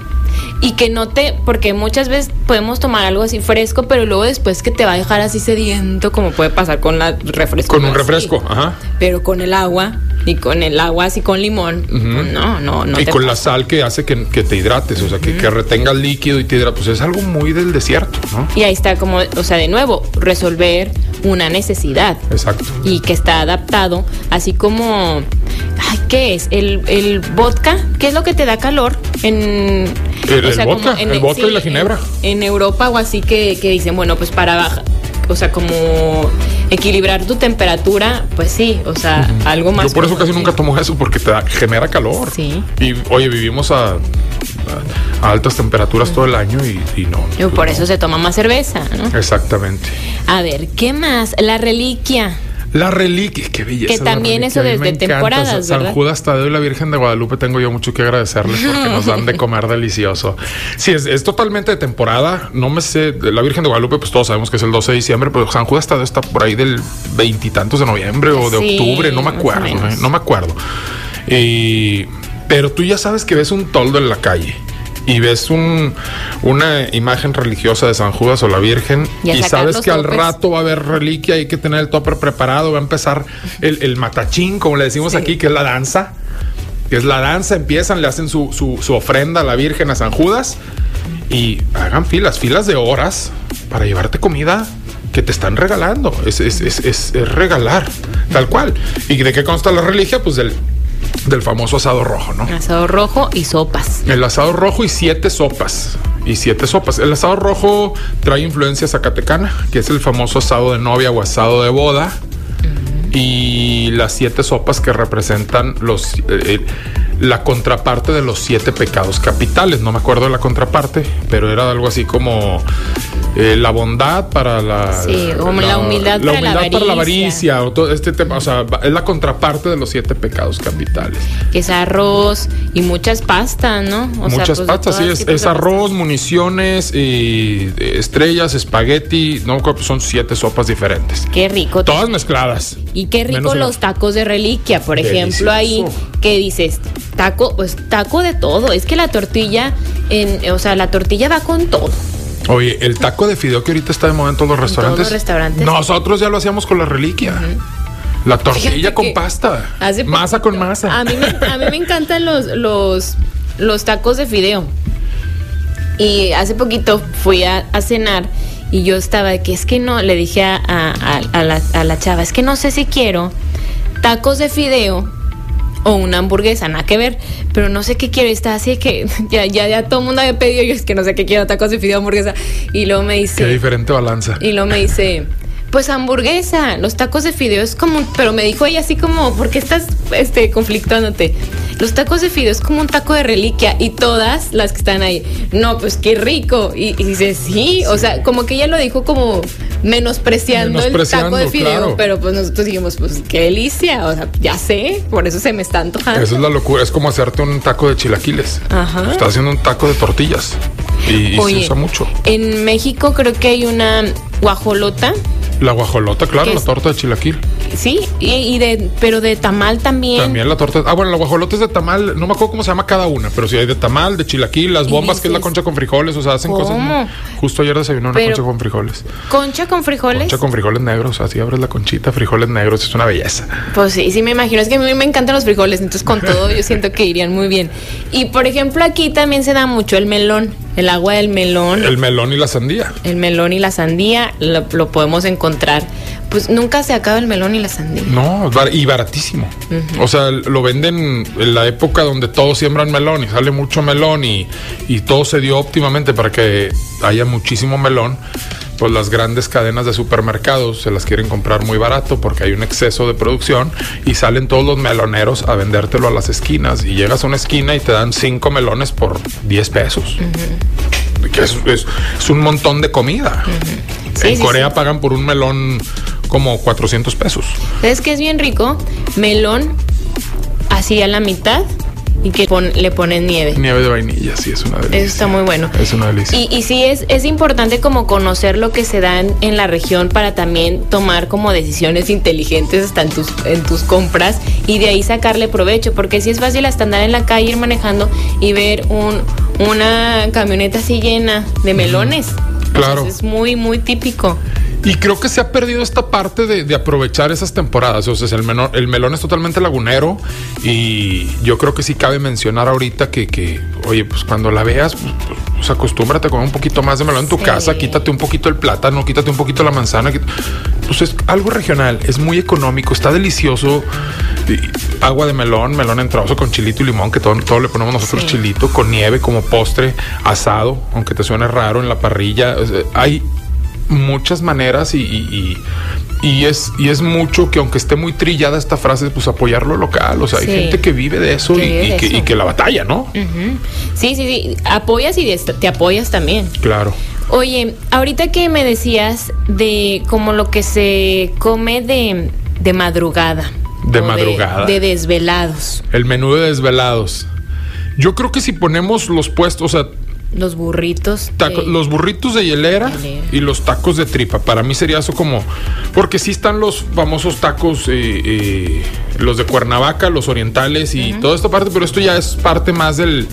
y que no te, porque muchas veces podemos tomar algo así fresco, pero luego después que te va a dejar así sediento, como puede pasar con la refresco. Con un refresco, ajá. Pero con el agua y con el agua así con limón, no, no, no. Y con la sal que hace que, te hidrates, o sea, que, que retenga el líquido y te hidrates, pues es algo muy del desierto, ¿no? Y ahí está como, o sea, de nuevo, resolver una necesidad. Exacto. Y que está adaptado, así como, ay, ¿qué es? El, el vodka, ¿qué es lo que te da calor en el, vodka, el vodka y la ginebra. En, Europa o así que, dicen, bueno, pues para bajar, o sea, como equilibrar tu temperatura, pues sí, o sea, algo más. Yo por eso casi nunca tomo eso porque te genera calor. Sí. Y oye, vivimos a, a, altas temperaturas todo el año y, no. Y por eso se toma más cerveza, ¿no? Exactamente. A ver, ¿qué más? La reliquia. La reliquia, qué belleza. Que también eso desde temporadas, San Judas Tadeo y la Virgen de Guadalupe tengo yo mucho que agradecerles porque nos dan de comer delicioso. Sí, es, totalmente de temporada. No me sé, la Virgen de Guadalupe, pues todos sabemos que es el 12 de diciembre, pero San Judas Tadeo está por ahí del veintitantos de noviembre o de octubre, no me acuerdo, ¿eh? no me acuerdo. pero tú ya sabes que ves un toldo en la calle y ves un, una imagen religiosa de San Judas o la Virgen y, sabes que al rato va a haber reliquia, hay que tener el topper preparado, va a empezar el, matachín, como le decimos aquí, que es la danza, que es la danza, empiezan, le hacen su, su, ofrenda a la Virgen, a San Judas, y hagan filas, filas de horas para llevarte comida que te están regalando. Es, es, es, es, regalar, tal cual. ¿Y de qué consta la religión? Pues del del famoso asado rojo, ¿no? Asado rojo y sopas. El asado rojo y siete sopas. Y siete sopas. El asado rojo trae influencia zacatecana, que es el famoso asado de novia o asado de boda. Y las siete sopas que representan los eh, eh, la contraparte de los siete pecados capitales. No me acuerdo de la contraparte, pero era algo así como eh, la bondad para la. Sí, como la, humildad, para, la para, la avaricia. O todo este tema, o sea, es la contraparte de los siete pecados capitales. Que es arroz y muchas pastas, ¿no? muchas pues, pastas, sí, es, arroz, municiones, y estrellas, espagueti, no, son siete sopas diferentes. Qué rico. Todas mezcladas. Y qué rico los tacos de reliquia, por ejemplo, ahí que dices, taco, pues taco de todo. Es que la tortilla, en, o sea, la tortilla va con todo. Oye, el taco de fideo que ahorita está de moda en todos los restaurantes. Todos los restaurantes. Nosotros ya lo hacíamos con la reliquia. La tortilla con pasta. Masa con masa. A mí, me, a mí me encantan los, los, los tacos de fideo. Y hace poquito fui a, cenar y yo estaba de que es que no, le dije a, a, la, a la chava, es que no sé si quiero tacos de fideo o una hamburguesa, nada que ver, pero no sé qué quiero. está así que ya, ya, ya todo el mundo había pedido, yo es que no sé qué quiero, tacos de fideo, hamburguesa. Y luego me dice. Qué diferente balanza. Y luego me dice. Pues hamburguesa, los tacos de fideo es como, pero me dijo ella así como, ¿por qué estás este, conflictándote? Los tacos de fideo es como un taco de reliquia y todas las que están ahí, no, pues qué rico. Y, dice, sí, o sea, como que ella lo dijo como menospreciando, el taco de fideo, pero pues nosotros dijimos, pues qué delicia, o sea, ya sé, por eso se me está antojando. Eso es la locura, es como hacerte un taco de chilaquiles. Ajá. Estás haciendo un taco de tortillas y, se usa mucho. En México creo que hay una guajolota la guajolota, claro, la torta de chilaquil. Sí, y, de, pero de tamal también. También la torta. Ah, bueno, la guajolota es de tamal, no me acuerdo cómo se llama cada una, pero sí hay de tamal, de chilaquil, las bombas, que es la concha con frijoles, o sea, hacen cosas. Justo ayer desayunó una concha con frijoles. ¿Concha con frijoles? Concha con frijoles negros, así abres la conchita, frijoles negros, es una belleza. Pues sí, sí me imagino, es que a mí me encantan los frijoles, entonces con todo yo siento que irían muy bien. Y por ejemplo, aquí también se da mucho el melón, el agua del melón. El melón y la sandía. El melón y la sandía lo podemos encontrar pues nunca se acaba el melón y la sandía. No, y baratísimo. O sea, lo venden en la época donde todos siembran melón y sale mucho melón y, todo se dio óptimamente para que haya muchísimo melón. Pues las grandes cadenas de supermercados se las quieren comprar muy barato porque hay un exceso de producción y salen todos los meloneros a vendértelo a las esquinas. Y llegas a una esquina y te dan cinco melones por 10 pesos. Que es, un montón de comida. en Corea pagan por un melón como 400 pesos. Es que es bien rico? Melón así a la mitad y que le ponen nieve. Nieve de vainilla, sí, es una delicia. Eso está muy bueno. Es una delicia. Y, y sí, es, es importante como conocer lo que se da en, en, la región para también tomar como decisiones inteligentes hasta en tus, en tus compras y de ahí sacarle provecho, porque sí es fácil hasta andar en la calle, ir manejando y ver un, una camioneta así llena de melones. Claro. Entonces, es muy, muy típico. Y creo que se ha perdido esta parte de, de aprovechar esas temporadas. O sea, el, menor, el, melón es totalmente lagunero y yo creo que sí cabe mencionar ahorita que, que oye, pues cuando la veas, pues, pues, acostúmbrate a comer un poquito más de melón en tu sí. casa, quítate un poquito el plátano, quítate un poquito la manzana. Pues es algo regional, es muy económico, está delicioso. Agua de melón, melón en trozo con chilito y limón, que todo, todo le ponemos nosotros sí. chilito, con nieve como postre, asado, aunque te suene raro en la parrilla. Hay muchas maneras y, y, y, es, y es mucho que aunque esté muy trillada esta frase, pues apoyar lo local. O sea, hay gente que vive de eso, y, vive y, de que, eso. y, que, la batalla, ¿no? Uh -huh. Sí, sí, sí. Apoyas y te apoyas también. Claro. Oye, ahorita que me decías de como lo que se come de, de madrugada. De madrugada. De, de desvelados. El menú de desvelados. Yo creo que si ponemos los puestos, o sea, los burritos. Taco, de... Los burritos de hielera, hielera, y los tacos de tripa. Para mí sería eso como. Porque sí están los famosos tacos, eh, eh, los de Cuernavaca, los orientales y uh -huh. toda esta parte, pero esto ya es parte más del,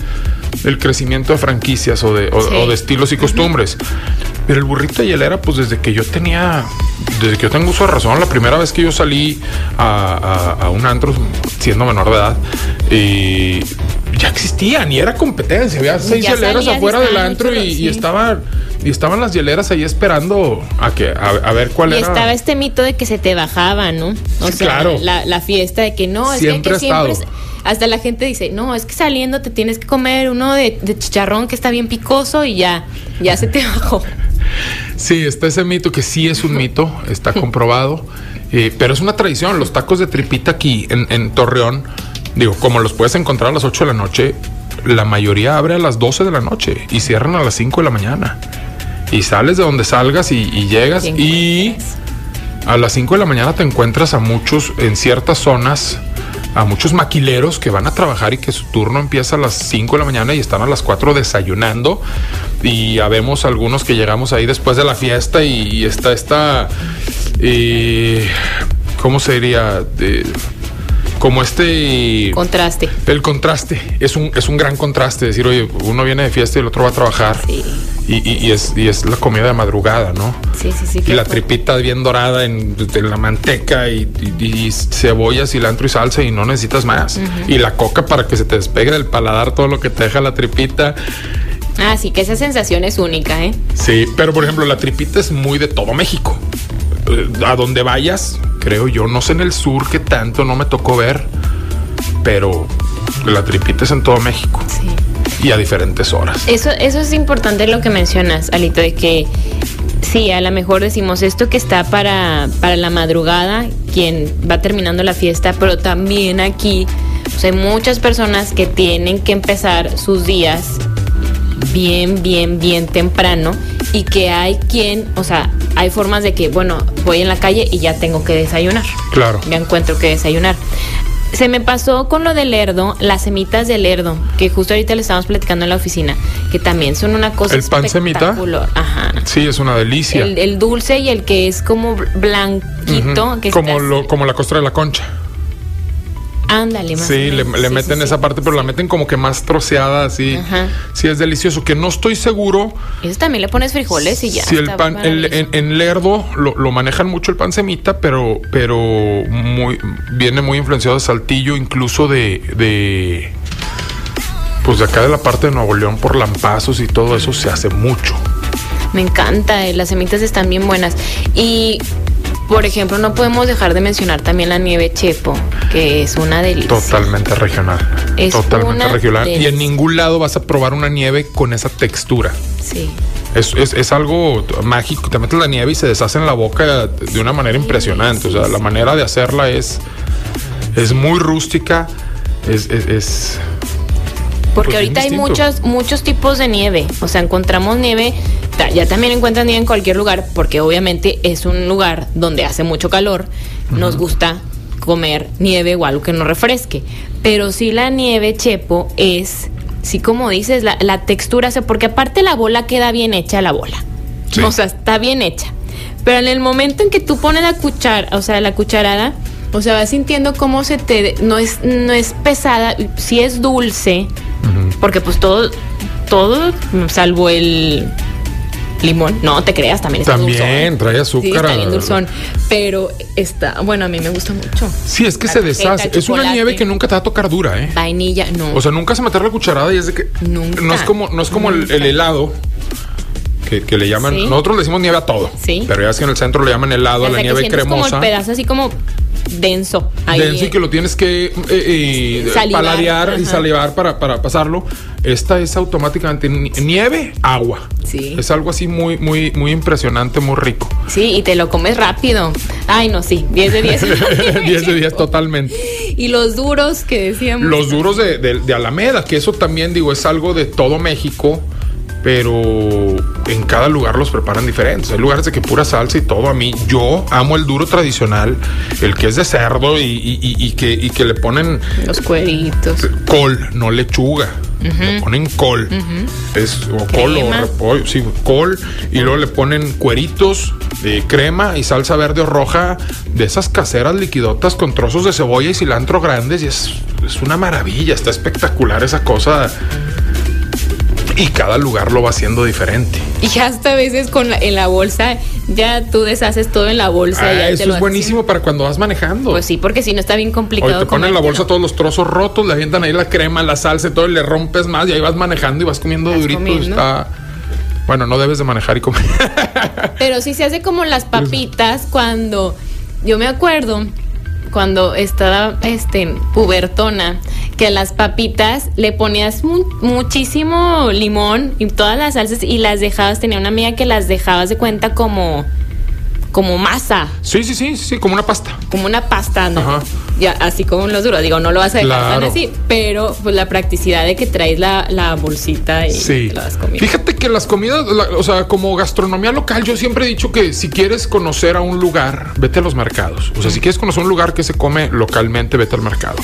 del crecimiento de franquicias o de, o, sí. o de estilos y costumbres. Uh -huh. Pero el burrito de hielera, pues desde que yo tenía. Desde que yo tengo uso de razón, la primera vez que yo salí a, a, a un antro, siendo menor de edad, eh, ya existían y era competencia. Había seis hieleras afuera del antro y, sí. y, estaban y estaban las hieleras ahí esperando a que a, a ver cuál y era. Y estaba este mito de que se te bajaba, ¿no? O sí, sea, claro. la, la, fiesta de que no, es siempre que, que siempre es, hasta la gente dice, no, es que saliendo te tienes que comer uno de, de chicharrón que está bien picoso y ya, ya se te bajó. Sí, está ese mito que sí es un mito, está comprobado, eh, pero es una tradición. Los tacos de tripita aquí en, en Torreón, digo, como los puedes encontrar a las 8 de la noche, la mayoría abre a las 12 de la noche y cierran a las 5 de la mañana. Y sales de donde salgas y, y llegas y a las 5 de la mañana te encuentras a muchos en ciertas zonas, a muchos maquileros que van a trabajar y que su turno empieza a las 5 de la mañana y están a las 4 desayunando. Y habemos algunos que llegamos ahí después de la fiesta y, y está esta, eh, ¿cómo se diría? De, como este contraste. El contraste es un, es un gran contraste. Decir, oye, uno viene de fiesta y el otro va a trabajar. Sí. Y, y, y, es, y es la comida de madrugada, ¿no? Sí, sí, sí. Y la tripita bien dorada en, en la manteca y, y, cebolla, cilantro y salsa y no necesitas más. Uh -huh. Y la coca para que se te despegue del paladar todo lo que te deja la tripita. Ah, sí, que esa sensación es única, ¿eh? Sí, pero por ejemplo, la tripita es muy de todo México. A donde vayas, creo yo, no sé en el sur que tanto no me tocó ver, pero la tripita es en todo México. Sí. Y a diferentes horas. Eso, eso es importante lo que mencionas, Alito, de que sí, a lo mejor decimos esto que está para, para la madrugada, quien va terminando la fiesta, pero también aquí pues hay muchas personas que tienen que empezar sus días bien, bien, bien temprano y que hay quien, o sea, hay formas de que, bueno, voy en la calle y ya tengo que desayunar. Claro. Ya encuentro que desayunar. Se me pasó con lo del lerdo, las semitas del lerdo, que justo ahorita le estamos platicando en la oficina, que también son una cosa ¿El pan semita? Ajá. Sí, es una delicia. El, el, dulce y el que es como blanquito. Uh -huh. que como, lo, como la costra de la concha. Ándale, más Sí, le, le sí, meten sí, esa sí, parte, pero la meten como que más troceada, así. Ajá. Sí, es delicioso. Que no estoy seguro. Eso también le pones frijoles y ya. Si el pan, el, en, en, Lerdo lo, lo, manejan mucho el pan semita, pero, pero muy, viene muy influenciado de Saltillo, incluso de, de. Pues de acá de la parte de Nuevo León por lampazos y todo eso se hace mucho. Me encanta, eh, las semitas están bien buenas. Y por ejemplo, no podemos dejar de mencionar también la nieve chepo, que es una delicia. Totalmente regional. Es Totalmente regional. Delicia. Y en ningún lado vas a probar una nieve con esa textura. Sí. Es, es, es, algo mágico. Te metes la nieve y se deshace en la boca de una manera impresionante. O sea, la manera de hacerla es, es muy rústica. Es. es, es porque pues ahorita hay muchos, muchos tipos de nieve. O sea, encontramos nieve ya también encuentran nieve en cualquier lugar, porque obviamente es un lugar donde hace mucho calor. Uh -huh. Nos gusta comer nieve o algo que no refresque. Pero sí la nieve, Chepo, es, sí como dices, la, la textura, o sea, porque aparte la bola queda bien hecha la bola. Sí. O sea, está bien hecha. Pero en el momento en que tú pones la cuchara, o sea, la cucharada, o sea, vas sintiendo cómo se te no es no es pesada, sí es dulce, porque pues todo todo salvo el limón, no te creas, también está También dulzón. trae Sí, azúcar. está bien dulzón, pero está, bueno, a mí me gusta mucho. Sí, es que La se deshace. Es una nieve que nunca te va a tocar dura, ¿eh? Vainilla, no. O sea, nunca se meter la cucharada y es de que. Nunca. No es como, no es como el helado. Que, que le llaman. Sí. Nosotros le decimos nieve a todo. Sí. Pero ya es que en el centro le llaman helado a la que nieve como cremosa. el pedazo así como denso. ahí. denso y que lo tienes que eh, eh, Salivar, paladear y salivar para, para pasarlo. Esta es automáticamente ni- nieve, agua. Sí. Es algo así muy, muy, muy impresionante, muy rico. Sí, y te lo comes rápido. Ay, no, sí, 10 de 10. 10 de 10 totalmente. Y los duros que decíamos. Los duros de, de- de Alameda, que eso también digo es algo de todo México, pero en cada lugar los preparan diferentes. Hay lugares de que pura salsa y todo. A mí, yo amo el duro tradicional, el que es de cerdo y, y- y- y que, le ponen Los cueritos. col, no lechuga. Le ponen col. Es o col o repollo, sí, col. Y luego le ponen cueritos de crema y salsa verde o roja de esas caseras liquidotas con trozos de cebolla y cilantro grandes. Y es, es una maravilla, está espectacular esa cosa. Y cada lugar lo va haciendo diferente. Y hasta a veces con la- en la bolsa, ya tú deshaces todo en la bolsa. y ya Ah, te eso lo es buenísimo para cuando vas manejando. Pues sí, porque si no está bien Oye, complicado. te ponen en la bolsa todos los trozos rotos, le avientan ahí la crema, la salsa y todo, y le rompes más y ahí vas manejando y vas comiendo Vas durito. comiendo. Está. Bueno, no debes de manejar y comer. Pero sí se hace como las papitas cuando. Yo me acuerdo cuando estaba este pubertona que las papitas le ponías mu- muchísimo limón y todas las salsas y las dejabas tenía una amiga que las dejabas de cuenta como como masa sí, sí, sí, sí, como una pasta. como una pasta ¿no? Ajá. ya así como los duros digo no lo vas a dejar tan así pero pues la practicidad de que traes la, la bolsita y Sí. te la vas comiendo Fíjate que las comidas, la- o sea, como gastronomía local, yo siempre he dicho que si quieres conocer a un lugar, vete a los mercados. O sea, si quieres conocer un lugar que se come localmente, vete al mercado.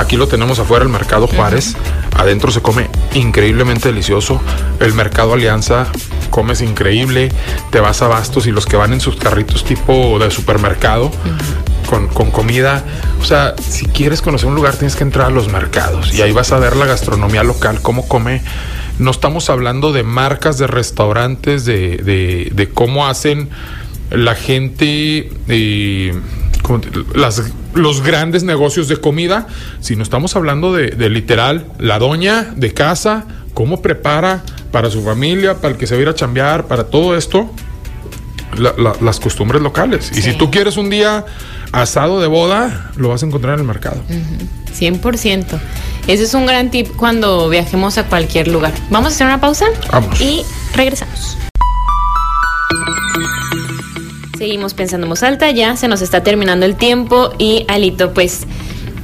Aquí lo tenemos afuera, el mercado Juárez. Adentro se come increíblemente delicioso. El mercado Alianza comes increíble. Te vas a Bastos y los que van en sus carritos tipo de supermercado. Con, con comida, o sea, si quieres conocer un lugar tienes que entrar a los mercados y ahí vas a ver la gastronomía local, cómo come no estamos hablando de marcas de restaurantes, de, de- de cómo hacen la gente, eh, ¿cómo te- las, los grandes negocios de comida, sino estamos hablando de, de literal la doña de casa, cómo prepara para su familia, para el que se va a ir a chambear, para todo esto, la- la- las costumbres locales. Y si tú quieres un día asado de boda, lo vas a encontrar en el mercado. 100%. Ese es un gran tip cuando viajemos a cualquier lugar. Vamos a hacer una pausa Vamos. y regresamos. Seguimos pensando en voz alta, ya se nos está terminando el tiempo y Alito, pues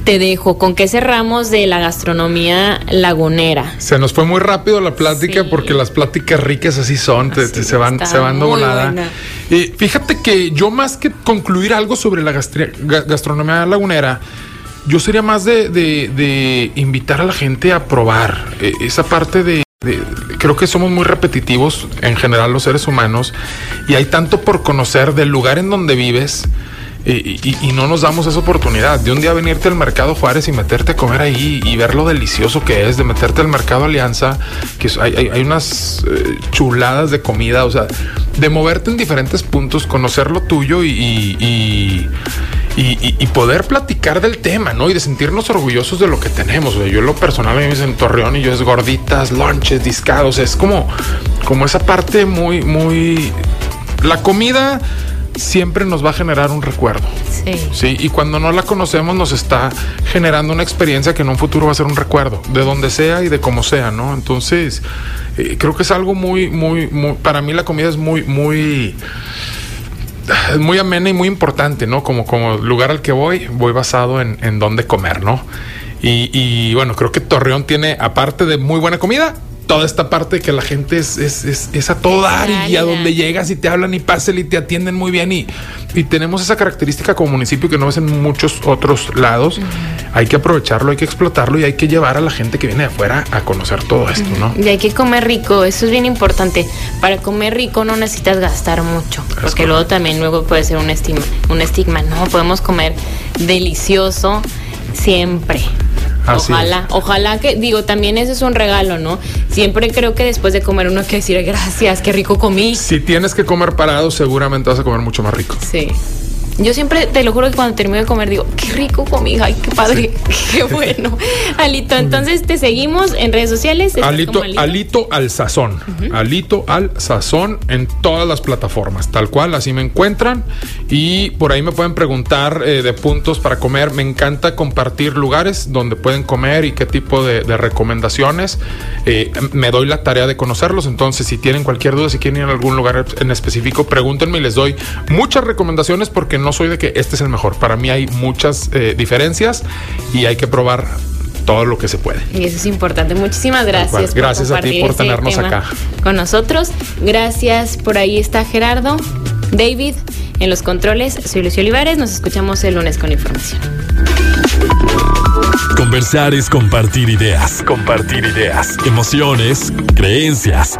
te dejo. ¿Con qué cerramos de la gastronomía lagunera? Se nos fue muy rápido la plática Sí. porque las pláticas ricas así son, te- Así, te- se van, se van buena. Y fíjate que yo más que concluir algo sobre la gastronomía lagunera, yo sería más de, de- de invitar a la gente a probar eh, esa parte de- Creo que somos muy repetitivos en general los seres humanos y hay tanto por conocer del lugar en donde vives. Y, y- no nos damos esa oportunidad de un día venirte al mercado Juárez y meterte a comer ahí y ver lo delicioso que es, de meterte al mercado Alianza, que hay, unas eh, chuladas de comida, o sea, de moverte en diferentes puntos, conocer lo tuyo y, y- poder platicar del tema, ¿no? Y de sentirnos orgullosos de lo que tenemos. O sea, yo en lo personal a mí me dicen Torreón y yo es gorditas, lonches, discados, es como, como esa parte muy, muy... La comida siempre nos va a generar un recuerdo. Sí. Sí, y cuando no la conocemos nos está generando una experiencia que en un futuro va a ser un recuerdo, de donde sea y de como sea, ¿no? Entonces, eh, creo que es algo muy, muy, muy, para mí la comida es muy, muy, muy amena y muy importante, ¿no? Como, como lugar al que voy, voy basado en, en dónde comer, ¿no? Y, y, bueno, creo que Torreón tiene, aparte de muy buena comida, toda esta parte que la gente es, es, es, es a todo dar y a donde llegas y te hablan y pasen y te atienden muy bien y, y tenemos esa característica como municipio que no ves en muchos otros lados. Hay que aprovecharlo, hay que explotarlo y hay que llevar a la gente que viene de afuera a conocer todo esto, ¿no? Y hay que comer rico, eso es bien importante. Para comer rico no necesitas gastar mucho, porque luego también luego puede ser un estigma, un estigma, no, podemos comer delicioso siempre ojalá, ojalá que, digo, también ese es un regalo, ¿no? Siempre creo que después de comer uno hay que decir gracias, qué rico comí. Si tienes que comer parado, seguramente vas a comer mucho más rico. Sí. Yo siempre, te lo juro que cuando termino de comer digo, qué rico comí, ay, qué padre, qué bueno. Alito, entonces te seguimos en redes sociales. Alito, Alito? al sazón. Alito al sazón en todas las plataformas, tal cual, así me encuentran. Y por ahí me pueden preguntar eh, de puntos para comer. Me encanta compartir lugares donde pueden comer y qué tipo de, recomendaciones. Eh, me doy la tarea de conocerlos. Entonces, si tienen cualquier duda, si quieren ir a algún lugar en específico, pregúntenme y les doy muchas recomendaciones porque no no soy de que este es el mejor. Para mí hay muchas eh, diferencias y hay que probar todo lo que se puede. Y eso es importante. Muchísimas gracias. gracias a ti por tenernos acá. Con nosotros. Gracias. Por ahí está Gerardo, David, en los controles. Soy Lucio Olivares. Nos escuchamos el lunes con información. Conversar es compartir ideas. Compartir ideas. Emociones, creencias